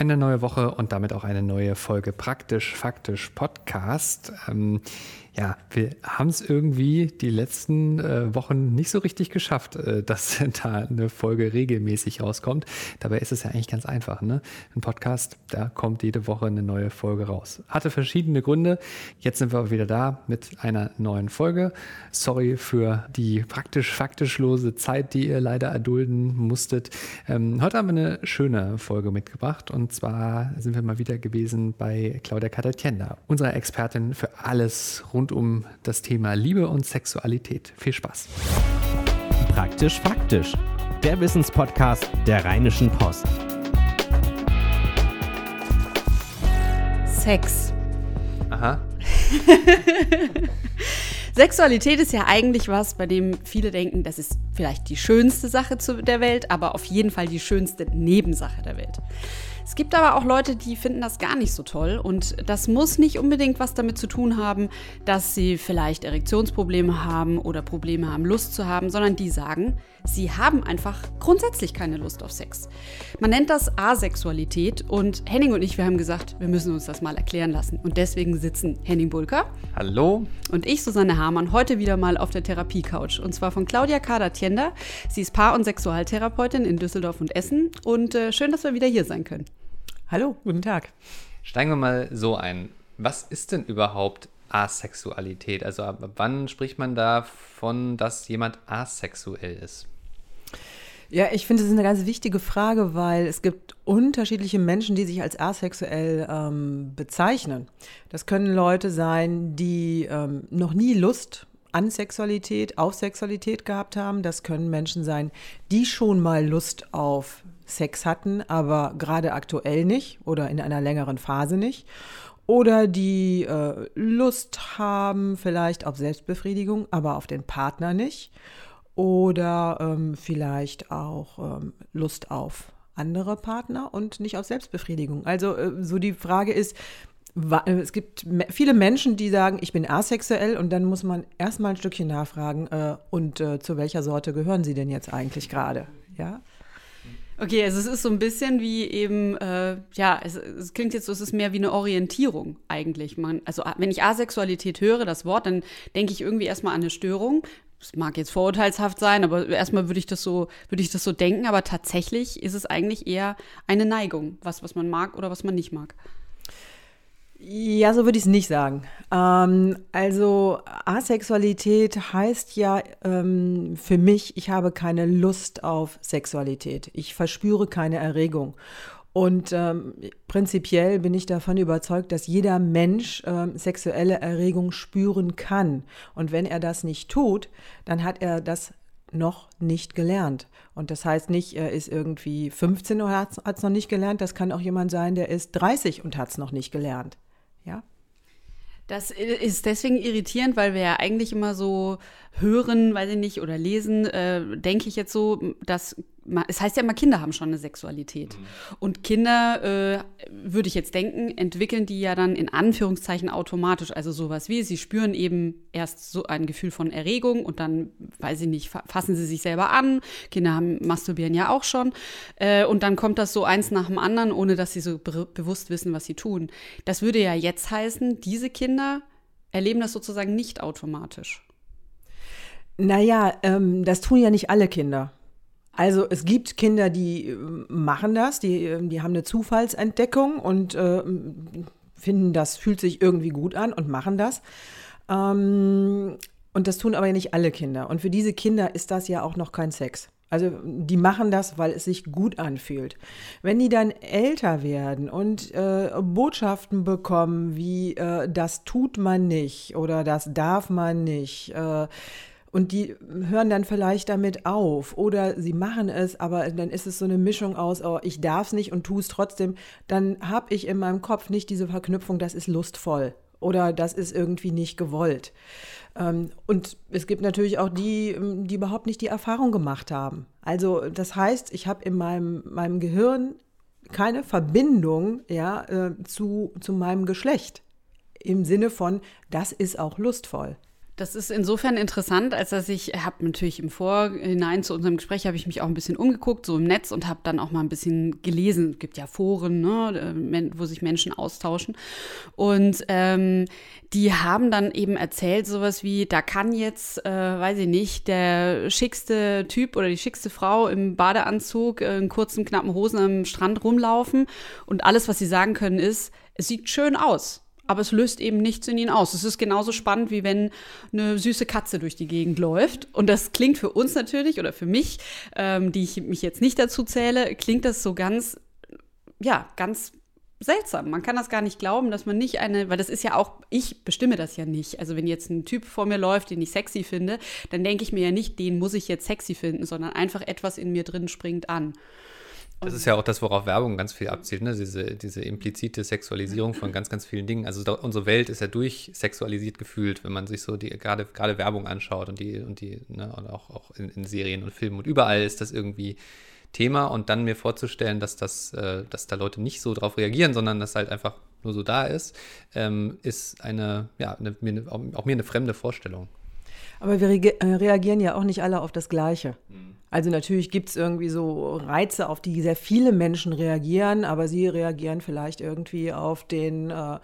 Eine neue Woche und damit auch eine neue Folge Praktisch Faktisch Podcast. Ähm, ja, wir haben es irgendwie die letzten äh, Wochen nicht so richtig geschafft, äh, dass da eine Folge regelmäßig rauskommt. Dabei ist es ja eigentlich ganz einfach. Ne? Ein Podcast, da kommt jede Woche eine neue Folge raus. Hatte verschiedene Gründe. Jetzt sind wir wieder da mit einer neuen Folge. Sorry für die praktisch-faktisch lose Zeit, die ihr leider erdulden musstet. Ähm, heute haben wir eine schöne Folge mitgebracht und zwar sind wir mal wieder gewesen bei Claudia Catatienda, unserer Expertin für alles rund rund um das Thema Liebe und Sexualität. Viel Spaß. Praktisch faktisch. Der Wissenspodcast der Rheinischen Post. Sex. Aha. Sexualität ist ja eigentlich was, bei dem viele denken, das ist vielleicht die schönste Sache der Welt, aber auf jeden Fall die schönste Nebensache der Welt. Es gibt aber auch Leute, die finden das gar nicht so toll und das muss nicht unbedingt was damit zu tun haben, dass sie vielleicht Erektionsprobleme haben oder Probleme haben, Lust zu haben, sondern die sagen, sie haben einfach grundsätzlich keine Lust auf Sex. Man nennt das Asexualität und Henning und ich, wir haben gesagt, wir müssen uns das mal erklären lassen und deswegen sitzen Henning Bulker. Hallo. Und ich, Susanne Hamann, heute wieder mal auf der Therapiecouch und zwar von Claudia Kader-Tiender. Sie ist Paar- und Sexualtherapeutin in Düsseldorf und Essen und äh, schön, dass wir wieder hier sein können. Hallo, guten Tag. Steigen wir mal so ein. Was ist denn überhaupt Asexualität? Also ab wann spricht man davon, dass jemand asexuell ist? Ja, ich finde, das ist eine ganz wichtige Frage, weil es gibt unterschiedliche Menschen, die sich als asexuell ähm, bezeichnen. Das können Leute sein, die ähm, noch nie Lust an Sexualität, auf Sexualität gehabt haben. Das können Menschen sein, die schon mal Lust auf Sex hatten, aber gerade aktuell nicht oder in einer längeren Phase nicht. Oder die äh, Lust haben vielleicht auf Selbstbefriedigung, aber auf den Partner nicht. Oder ähm, vielleicht auch ähm, Lust auf andere Partner und nicht auf Selbstbefriedigung. Also äh, so die Frage ist, äh, es gibt viele Menschen, die sagen, ich bin asexuell und dann muss man erstmal ein Stückchen nachfragen, äh, und äh, zu welcher Sorte gehören Sie denn jetzt eigentlich gerade? Ja. Okay, also es ist so ein bisschen wie eben, äh, ja, es, es, klingt jetzt so, es ist mehr wie eine Orientierung eigentlich. Man, also wenn ich Asexualität höre, das Wort, dann denke ich irgendwie erstmal an eine Störung. Es mag jetzt vorurteilshaft sein, aber erstmal würde ich das so, würde ich das so denken, aber tatsächlich ist es eigentlich eher eine Neigung, was, was man mag oder was man nicht mag. Ja, so würde ich es nicht sagen. Ähm, also Asexualität heißt ja ähm, für mich, ich habe keine Lust auf Sexualität. Ich verspüre keine Erregung. Und ähm, prinzipiell bin ich davon überzeugt, dass jeder Mensch ähm, sexuelle Erregung spüren kann. Und wenn er das nicht tut, dann hat er das noch nicht gelernt. Und das heißt nicht, er ist irgendwie 15 und hat es noch nicht gelernt. Das kann auch jemand sein, der ist 30 und hat es noch nicht gelernt. Das ist deswegen irritierend, weil wir ja eigentlich immer so hören, weiß ich nicht, oder lesen, äh, denke ich jetzt so, dass es heißt ja immer, Kinder haben schon eine Sexualität. Mhm. Und Kinder, äh, würde ich jetzt denken, entwickeln die ja dann in Anführungszeichen automatisch. Also sowas wie, sie spüren eben erst so ein Gefühl von Erregung und dann, weiß ich nicht, fassen sie sich selber an. Kinder haben, masturbieren ja auch schon. Äh, und dann kommt das so eins nach dem anderen, ohne dass sie so be bewusst wissen, was sie tun. Das würde ja jetzt heißen, diese Kinder erleben das sozusagen nicht automatisch. Naja, ähm, das tun ja nicht alle Kinder. Also es gibt Kinder, die äh, machen das, die, ähm, die haben eine Zufallsentdeckung und äh, finden, das fühlt sich irgendwie gut an und machen das. Ähm, und das tun aber ja nicht alle Kinder. Und für diese Kinder ist das ja auch noch kein Sex. Also die machen das, weil es sich gut anfühlt. Wenn die dann älter werden und äh, Botschaften bekommen, wie äh, das tut man nicht oder das darf man nicht, äh, und die hören dann vielleicht damit auf oder sie machen es, aber dann ist es so eine Mischung aus, oh, ich darf es nicht und tue es trotzdem. Dann habe ich in meinem Kopf nicht diese Verknüpfung, das ist lustvoll oder das ist irgendwie nicht gewollt. Ähm, und es gibt natürlich auch die, die überhaupt nicht die Erfahrung gemacht haben. Also das heißt, ich habe in meinem, meinem Gehirn keine Verbindung ja, äh, zu, zu meinem Geschlecht im Sinne von, das ist auch lustvoll. Das ist insofern interessant, als dass ich habe natürlich im Vorhinein zu unserem Gespräch habe ich mich auch ein bisschen umgeguckt, so im Netz und habe dann auch mal ein bisschen gelesen. Es gibt ja Foren, ne, äh, wo sich Menschen austauschen. Und ähm, die haben dann eben erzählt, sowas wie, da kann jetzt, äh, weiß ich nicht, der schickste Typ oder die schickste Frau im Badeanzug, äh, in kurzen, knappen Hosen am Strand rumlaufen. Und alles, was sie sagen können, ist, es sieht schön aus aber es löst eben nichts in ihnen aus. Es ist genauso spannend, wie wenn eine süße Katze durch die Gegend läuft. Und das klingt für uns natürlich oder für mich, ähm, die ich mich jetzt nicht dazu zähle, klingt das so ganz, ja, ganz seltsam. Man kann das gar nicht glauben, dass man nicht eine, weil das ist ja auch, ich bestimme das ja nicht. Also wenn jetzt ein Typ vor mir läuft, den ich sexy finde, dann denke ich mir ja nicht, den muss ich jetzt sexy finden, sondern einfach etwas in mir drin springt an. Das ist ja auch das, worauf Werbung ganz viel abzielt, ne? diese, diese implizite Sexualisierung von ganz, ganz vielen Dingen. Also da, unsere Welt ist ja durchsexualisiert gefühlt, wenn man sich so die gerade, gerade Werbung anschaut und die, und die, ne? und auch, auch in, in, Serien und Filmen und überall ist das irgendwie Thema und dann mir vorzustellen, dass das, äh, dass da Leute nicht so drauf reagieren, sondern dass halt einfach nur so da ist, ähm, ist eine, ja, eine, mir, auch mir eine fremde Vorstellung. Aber wir äh, reagieren ja auch nicht alle auf das Gleiche. Also natürlich gibt es irgendwie so Reize, auf die sehr viele Menschen reagieren, aber sie reagieren vielleicht irgendwie auf den äh,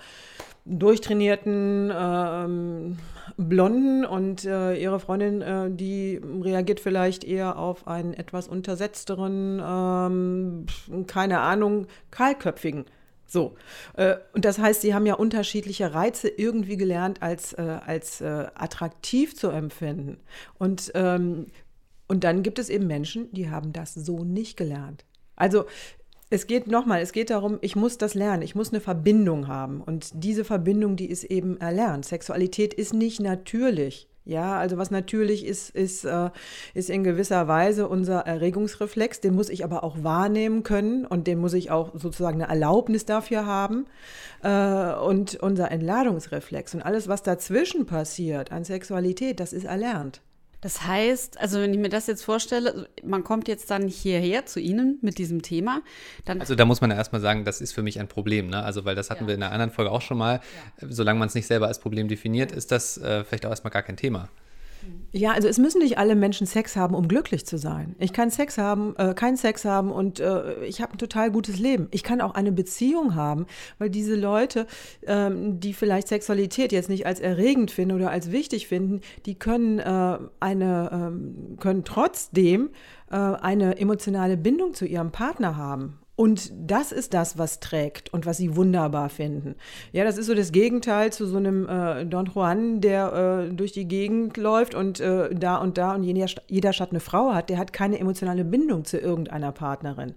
durchtrainierten äh, Blonden und äh, ihre Freundin, äh, die reagiert vielleicht eher auf einen etwas untersetzteren, ähm, keine Ahnung, kahlköpfigen. So. Äh, und das heißt, sie haben ja unterschiedliche Reize irgendwie gelernt, als, äh, als äh, attraktiv zu empfinden. Und ähm, und dann gibt es eben Menschen, die haben das so nicht gelernt. Also es geht nochmal, es geht darum, ich muss das lernen, ich muss eine Verbindung haben. Und diese Verbindung, die ist eben erlernt. Sexualität ist nicht natürlich. Ja, also was natürlich ist, ist, äh, ist in gewisser Weise unser Erregungsreflex, den muss ich aber auch wahrnehmen können und den muss ich auch sozusagen eine Erlaubnis dafür haben. Äh, und unser Entladungsreflex und alles, was dazwischen passiert an Sexualität, das ist erlernt. Das heißt, also wenn ich mir das jetzt vorstelle, man kommt jetzt dann hierher zu Ihnen mit diesem Thema. Dann also da muss man ja erstmal sagen, das ist für mich ein Problem, ne? Also weil das hatten ja. wir in einer anderen Folge auch schon mal. Ja. Solange man es nicht selber als Problem definiert, ist das äh, vielleicht auch erstmal gar kein Thema. Ja, also es müssen nicht alle Menschen Sex haben, um glücklich zu sein. Ich kann Sex haben, äh, keinen Sex haben und äh, ich habe ein total gutes Leben. Ich kann auch eine Beziehung haben, weil diese Leute, ähm, die vielleicht Sexualität jetzt nicht als erregend finden oder als wichtig finden, die können äh, eine ähm, können trotzdem äh, eine emotionale Bindung zu ihrem Partner haben und das ist das, was trägt und was sie wunderbar finden. Ja, das ist so das Gegenteil zu so einem äh, Don Juan, der äh, durch die Gegend läuft und äh, da und da und jeder, jeder Stadt eine Frau hat. Der hat keine emotionale Bindung zu irgendeiner Partnerin.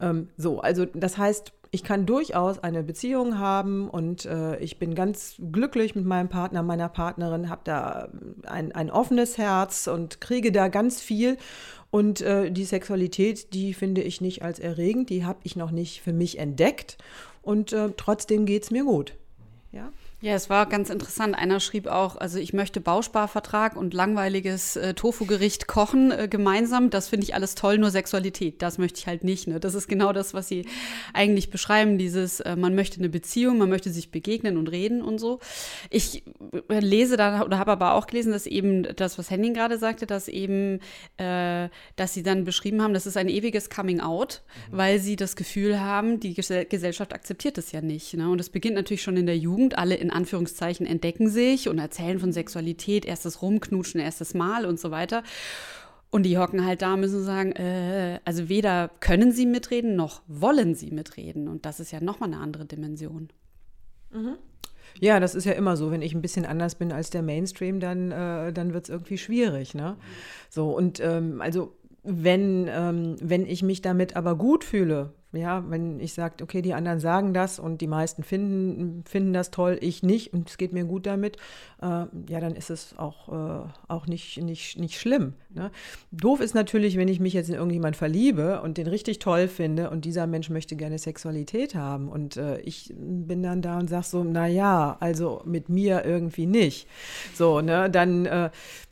Ähm, so, also das heißt, ich kann durchaus eine Beziehung haben und äh, ich bin ganz glücklich mit meinem Partner, meiner Partnerin, habe da ein, ein offenes Herz und kriege da ganz viel. Und äh, die Sexualität, die finde ich nicht als erregend, die habe ich noch nicht für mich entdeckt. Und äh, trotzdem geht es mir gut. Ja. Ja, es war ganz interessant. Einer schrieb auch, also ich möchte Bausparvertrag und langweiliges äh, Tofu-Gericht kochen äh, gemeinsam. Das finde ich alles toll, nur Sexualität. Das möchte ich halt nicht. Ne? Das ist genau das, was sie eigentlich beschreiben. Dieses, äh, man möchte eine Beziehung, man möchte sich begegnen und reden und so. Ich äh, lese da oder habe aber auch gelesen, dass eben das, was Henning gerade sagte, dass eben, äh, dass sie dann beschrieben haben, das ist ein ewiges Coming Out, mhm. weil sie das Gefühl haben, die Gesellschaft akzeptiert das ja nicht. Ne? Und es beginnt natürlich schon in der Jugend, alle in Anführungszeichen entdecken sich und erzählen von Sexualität, erstes Rumknutschen, erstes Mal und so weiter. Und die hocken halt da, müssen sagen, äh, also weder können sie mitreden, noch wollen sie mitreden. Und das ist ja nochmal eine andere Dimension. Mhm. Ja, das ist ja immer so. Wenn ich ein bisschen anders bin als der Mainstream, dann, äh, dann wird es irgendwie schwierig. Ne? So, und ähm, also wenn, ähm, wenn ich mich damit aber gut fühle, ja, wenn ich sage, okay, die anderen sagen das und die meisten finden, finden das toll, ich nicht und es geht mir gut damit, äh, ja, dann ist es auch, äh, auch nicht, nicht, nicht schlimm. Ne? Doof ist natürlich, wenn ich mich jetzt in irgendjemand verliebe und den richtig toll finde und dieser Mensch möchte gerne Sexualität haben und äh, ich bin dann da und sage so, naja, also mit mir irgendwie nicht. So, ne, dann, äh,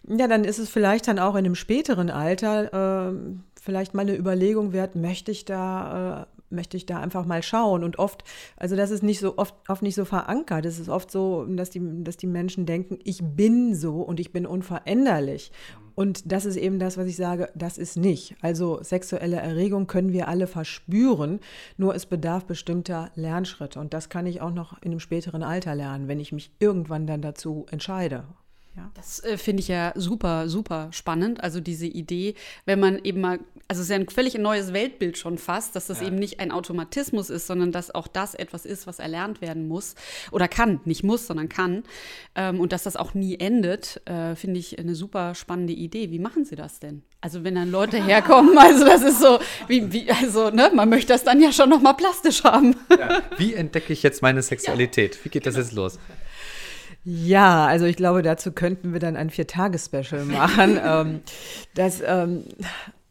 ja, dann ist es vielleicht dann auch in einem späteren Alter, ähm, vielleicht mal eine Überlegung wert, möchte ich da, äh, möchte ich da einfach mal schauen. Und oft, also das ist nicht so oft, oft nicht so verankert. Es ist oft so, dass die, dass die Menschen denken, ich bin so und ich bin unveränderlich. Und das ist eben das, was ich sage, das ist nicht. Also sexuelle Erregung können wir alle verspüren, nur es bedarf bestimmter Lernschritte. Und das kann ich auch noch in einem späteren Alter lernen, wenn ich mich irgendwann dann dazu entscheide. Ja. Das äh, finde ich ja super, super spannend. Also diese Idee, wenn man eben mal, also es ist ja ein völlig neues Weltbild schon fast, dass das ja. eben nicht ein Automatismus ist, sondern dass auch das etwas ist, was erlernt werden muss oder kann, nicht muss, sondern kann. Ähm, und dass das auch nie endet, äh, finde ich eine super spannende Idee. Wie machen Sie das denn? Also wenn dann Leute herkommen, also das ist so, wie, wie also ne, man möchte das dann ja schon noch mal plastisch haben. Ja. Wie entdecke ich jetzt meine Sexualität? Wie geht das genau. jetzt los? Ja, also ich glaube, dazu könnten wir dann ein Vier-Tage-Special machen. ähm, das, ähm,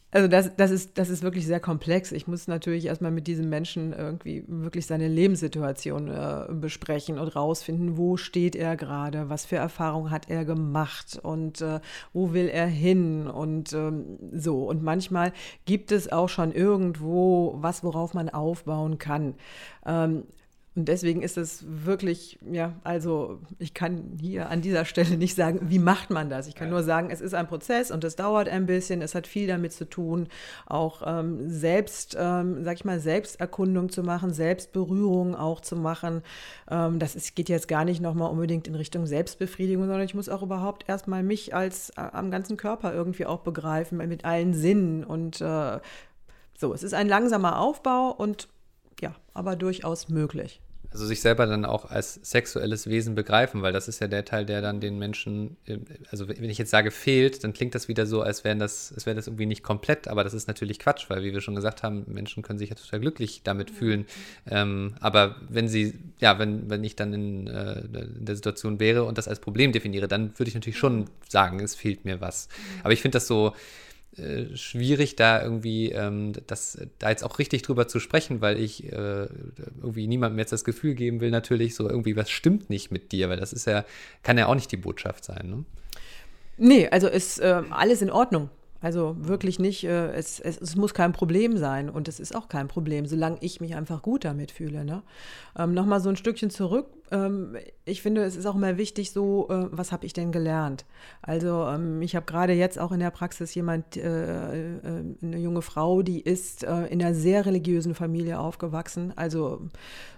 also das, das, ist, das ist wirklich sehr komplex. Ich muss natürlich erstmal mit diesem Menschen irgendwie wirklich seine Lebenssituation äh, besprechen und rausfinden, wo steht er gerade, was für Erfahrungen hat er gemacht und äh, wo will er hin und ähm, so. Und manchmal gibt es auch schon irgendwo was, worauf man aufbauen kann. Ähm, und deswegen ist es wirklich, ja, also ich kann hier an dieser Stelle nicht sagen, wie macht man das. Ich kann nur sagen, es ist ein Prozess und es dauert ein bisschen. Es hat viel damit zu tun, auch ähm, selbst, ähm, sag ich mal, Selbsterkundung zu machen, Selbstberührung auch zu machen. Ähm, das ist, geht jetzt gar nicht nochmal unbedingt in Richtung Selbstbefriedigung, sondern ich muss auch überhaupt erstmal mich als äh, am ganzen Körper irgendwie auch begreifen, mit allen Sinnen. Und äh, so, es ist ein langsamer Aufbau und ja, aber durchaus möglich. Also sich selber dann auch als sexuelles Wesen begreifen, weil das ist ja der Teil, der dann den Menschen, also wenn ich jetzt sage fehlt, dann klingt das wieder so, als wären das, als wäre das irgendwie nicht komplett, aber das ist natürlich Quatsch, weil wie wir schon gesagt haben, Menschen können sich ja total glücklich damit fühlen. Ähm, aber wenn sie, ja, wenn, wenn ich dann in, äh, in, der Situation wäre und das als Problem definiere, dann würde ich natürlich schon sagen, es fehlt mir was. Aber ich finde das so, äh, schwierig, da irgendwie ähm, das, da jetzt auch richtig drüber zu sprechen, weil ich äh, irgendwie niemandem jetzt das Gefühl geben will, natürlich, so irgendwie, was stimmt nicht mit dir, weil das ist ja, kann ja auch nicht die Botschaft sein. Ne? Nee, also ist äh, alles in Ordnung. Also wirklich nicht, äh, es, es, es, muss kein Problem sein und es ist auch kein Problem, solange ich mich einfach gut damit fühle. Ne? Ähm, Nochmal so ein Stückchen zurück. Ähm, ich finde, es ist auch immer wichtig, so, äh, was habe ich denn gelernt? Also ähm, ich habe gerade jetzt auch in der Praxis jemand, äh, äh, eine junge Frau, die ist äh, in einer sehr religiösen Familie aufgewachsen. Also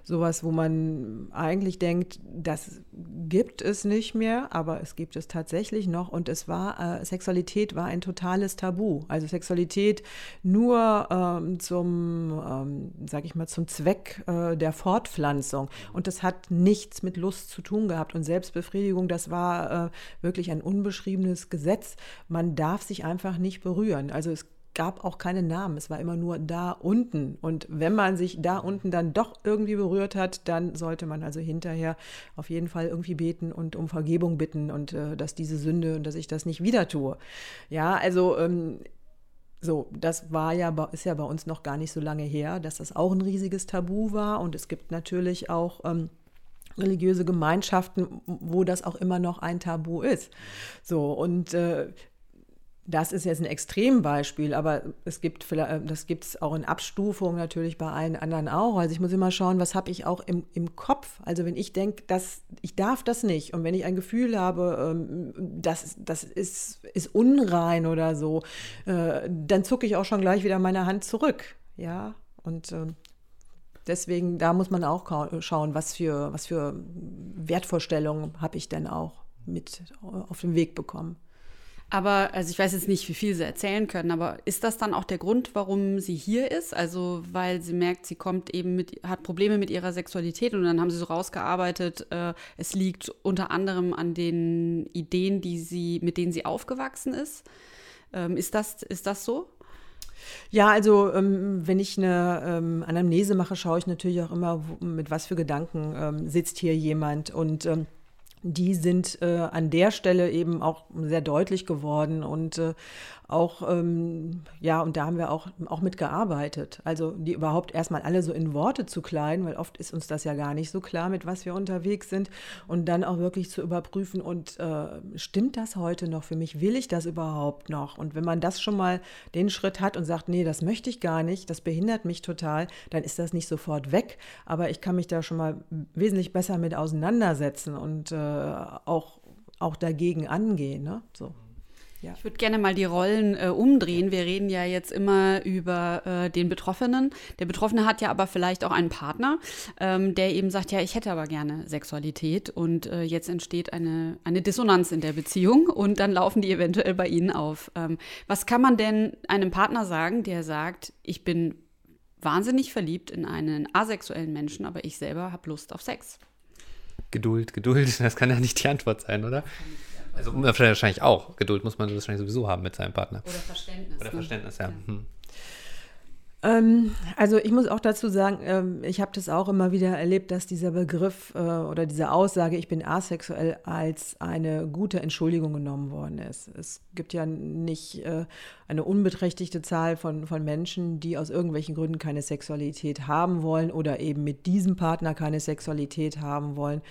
sowas, wo man eigentlich denkt, das gibt es nicht mehr, aber es gibt es tatsächlich noch. Und es war, äh, Sexualität war ein totales Tabu. Also Sexualität nur ähm, zum, ähm, sag ich mal, zum Zweck äh, der Fortpflanzung. Und das hat nichts mit Lust zu tun gehabt. Und Selbstbefriedigung, das war äh, wirklich ein unbeschriebenes Gesetz. Man darf sich einfach nicht berühren. Also es gab auch keine Namen. Es war immer nur da unten. Und wenn man sich da unten dann doch irgendwie berührt hat, dann sollte man also hinterher auf jeden Fall irgendwie beten und um Vergebung bitten und äh, dass diese Sünde und dass ich das nicht wieder tue. Ja, also ähm, so, das war ja, ist ja bei uns noch gar nicht so lange her, dass das auch ein riesiges Tabu war. Und es gibt natürlich auch ähm, religiöse Gemeinschaften, wo das auch immer noch ein Tabu ist. So, und äh, das ist jetzt ein Extrembeispiel, aber es gibt äh, das gibt es auch in Abstufung natürlich bei allen anderen auch. Also ich muss immer schauen, was habe ich auch im, im Kopf. Also wenn ich denke, dass ich darf das nicht und wenn ich ein Gefühl habe, ähm, das, das ist, ist unrein oder so, äh, dann zucke ich auch schon gleich wieder meine Hand zurück. Ja, und ähm, deswegen, da muss man auch schauen, was für, was für Wertvorstellungen habe ich denn auch mit auf den Weg bekommen. Aber, also ich weiß jetzt nicht, wie viel Sie erzählen können, aber ist das dann auch der Grund, warum sie hier ist? Also, weil sie merkt, sie kommt eben mit, hat Probleme mit ihrer Sexualität und dann haben sie so rausgearbeitet, äh, es liegt unter anderem an den Ideen, die sie, mit denen sie aufgewachsen ist. Ähm, ist, das, ist das so? Ja, also ähm, wenn ich eine ähm, Anamnese mache, schaue ich natürlich auch immer, mit was für Gedanken ähm, sitzt hier jemand. Und ähm, die sind äh, an der Stelle eben auch sehr deutlich geworden. Und äh, auch, ähm, ja, und da haben wir auch, auch mitgearbeitet. Also die überhaupt erstmal alle so in Worte zu kleiden, weil oft ist uns das ja gar nicht so klar, mit was wir unterwegs sind und dann auch wirklich zu überprüfen und äh, stimmt das heute noch für mich? Will ich das überhaupt noch? Und wenn man das schon mal den Schritt hat und sagt, nee, das möchte ich gar nicht, das behindert mich total, dann ist das nicht sofort weg, aber ich kann mich da schon mal wesentlich besser mit auseinandersetzen und äh, auch, auch dagegen angehen. Ne? So. Ja. Ich würde gerne mal die Rollen äh, umdrehen. Wir reden ja jetzt immer über äh, den Betroffenen. Der Betroffene hat ja aber vielleicht auch einen Partner, ähm, der eben sagt, ja, ich hätte aber gerne Sexualität und äh, jetzt entsteht eine, eine Dissonanz in der Beziehung und dann laufen die eventuell bei Ihnen auf. Ähm, was kann man denn einem Partner sagen, der sagt, ich bin wahnsinnig verliebt in einen asexuellen Menschen, aber ich selber habe Lust auf Sex? Geduld, Geduld, das kann ja nicht die Antwort sein, oder? Also wahrscheinlich auch. Geduld muss man wahrscheinlich sowieso haben mit seinem Partner. Oder Verständnis. Oder ne? Verständnis, ja. Hm. Ähm, also ich muss auch dazu sagen, ähm, ich habe das auch immer wieder erlebt, dass dieser Begriff äh, oder diese Aussage, ich bin asexuell, als eine gute Entschuldigung genommen worden ist. Es gibt ja nicht äh, eine unbeträchtliche Zahl von, von Menschen, die aus irgendwelchen Gründen keine Sexualität haben wollen oder eben mit diesem Partner keine Sexualität haben wollen.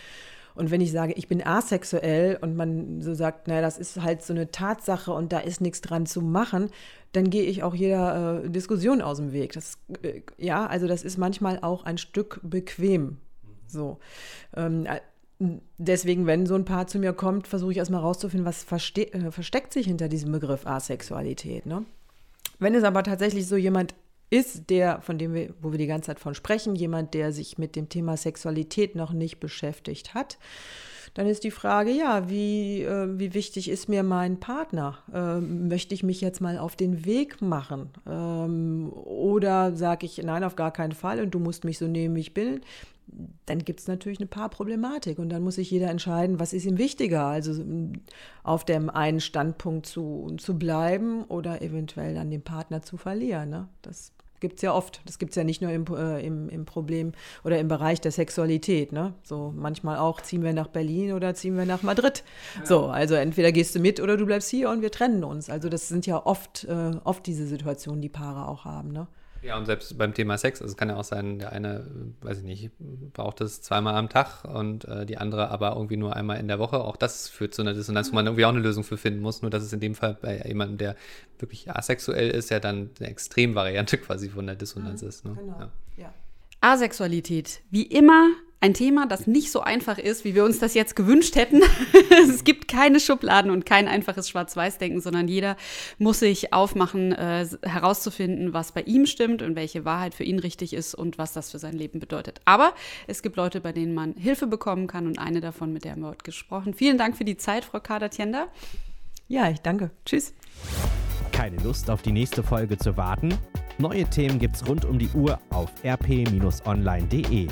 Und wenn ich sage, ich bin asexuell und man so sagt, naja, das ist halt so eine Tatsache und da ist nichts dran zu machen, dann gehe ich auch jeder äh, Diskussion aus dem Weg. Das, äh, ja, also das ist manchmal auch ein Stück bequem. So. Ähm, äh, deswegen, wenn so ein Paar zu mir kommt, versuche ich erstmal rauszufinden, was äh, versteckt sich hinter diesem Begriff Asexualität. Ne? Wenn es aber tatsächlich so jemand ist der, von dem wir, wo wir die ganze Zeit von sprechen, jemand, der sich mit dem Thema Sexualität noch nicht beschäftigt hat, dann ist die Frage, ja, wie, äh, wie wichtig ist mir mein Partner? Ähm, möchte ich mich jetzt mal auf den Weg machen? Ähm, oder sage ich, nein, auf gar keinen Fall und du musst mich so nehmen, wie ich bin? Dann gibt es natürlich eine paar Problematik und dann muss sich jeder entscheiden, was ist ihm wichtiger, also auf dem einen Standpunkt zu, zu bleiben oder eventuell dann den Partner zu verlieren. Ne? Das gibt es ja oft. Das gibt es ja nicht nur im, äh, im, im, Problem oder im Bereich der Sexualität. Ne? So manchmal auch, ziehen wir nach Berlin oder ziehen wir nach Madrid. Ja. So, also entweder gehst du mit oder du bleibst hier und wir trennen uns. Also das sind ja oft, äh, oft diese Situationen, die Paare auch haben. Ne? Ja, und selbst beim Thema Sex, also es kann ja auch sein, der eine, weiß ich nicht, braucht es zweimal am Tag und äh, die andere aber irgendwie nur einmal in der Woche. Auch das führt zu einer Dissonanz, wo man irgendwie auch eine Lösung für finden muss. Nur dass es in dem Fall bei jemandem, der wirklich asexuell ist, ja dann eine Extremvariante quasi von der Dissonanz mhm, ist. Ne? Genau. Ja. ja. Asexualität, wie immer ein Thema, das nicht so einfach ist, wie wir uns das jetzt gewünscht hätten. es gibt keine Schubladen und kein einfaches Schwarz-Weiß-Denken, sondern jeder muss sich aufmachen, äh, herauszufinden, was bei ihm stimmt und welche Wahrheit für ihn richtig ist und was das für sein Leben bedeutet. Aber es gibt Leute, bei denen man Hilfe bekommen kann und eine davon, mit der haben wir heute gesprochen. Vielen Dank für die Zeit, Frau Kader-Tienda. Ja, ich danke. Tschüss. Keine Lust auf die nächste Folge zu warten? Neue Themen gibt's rund um die Uhr auf rp-online.de.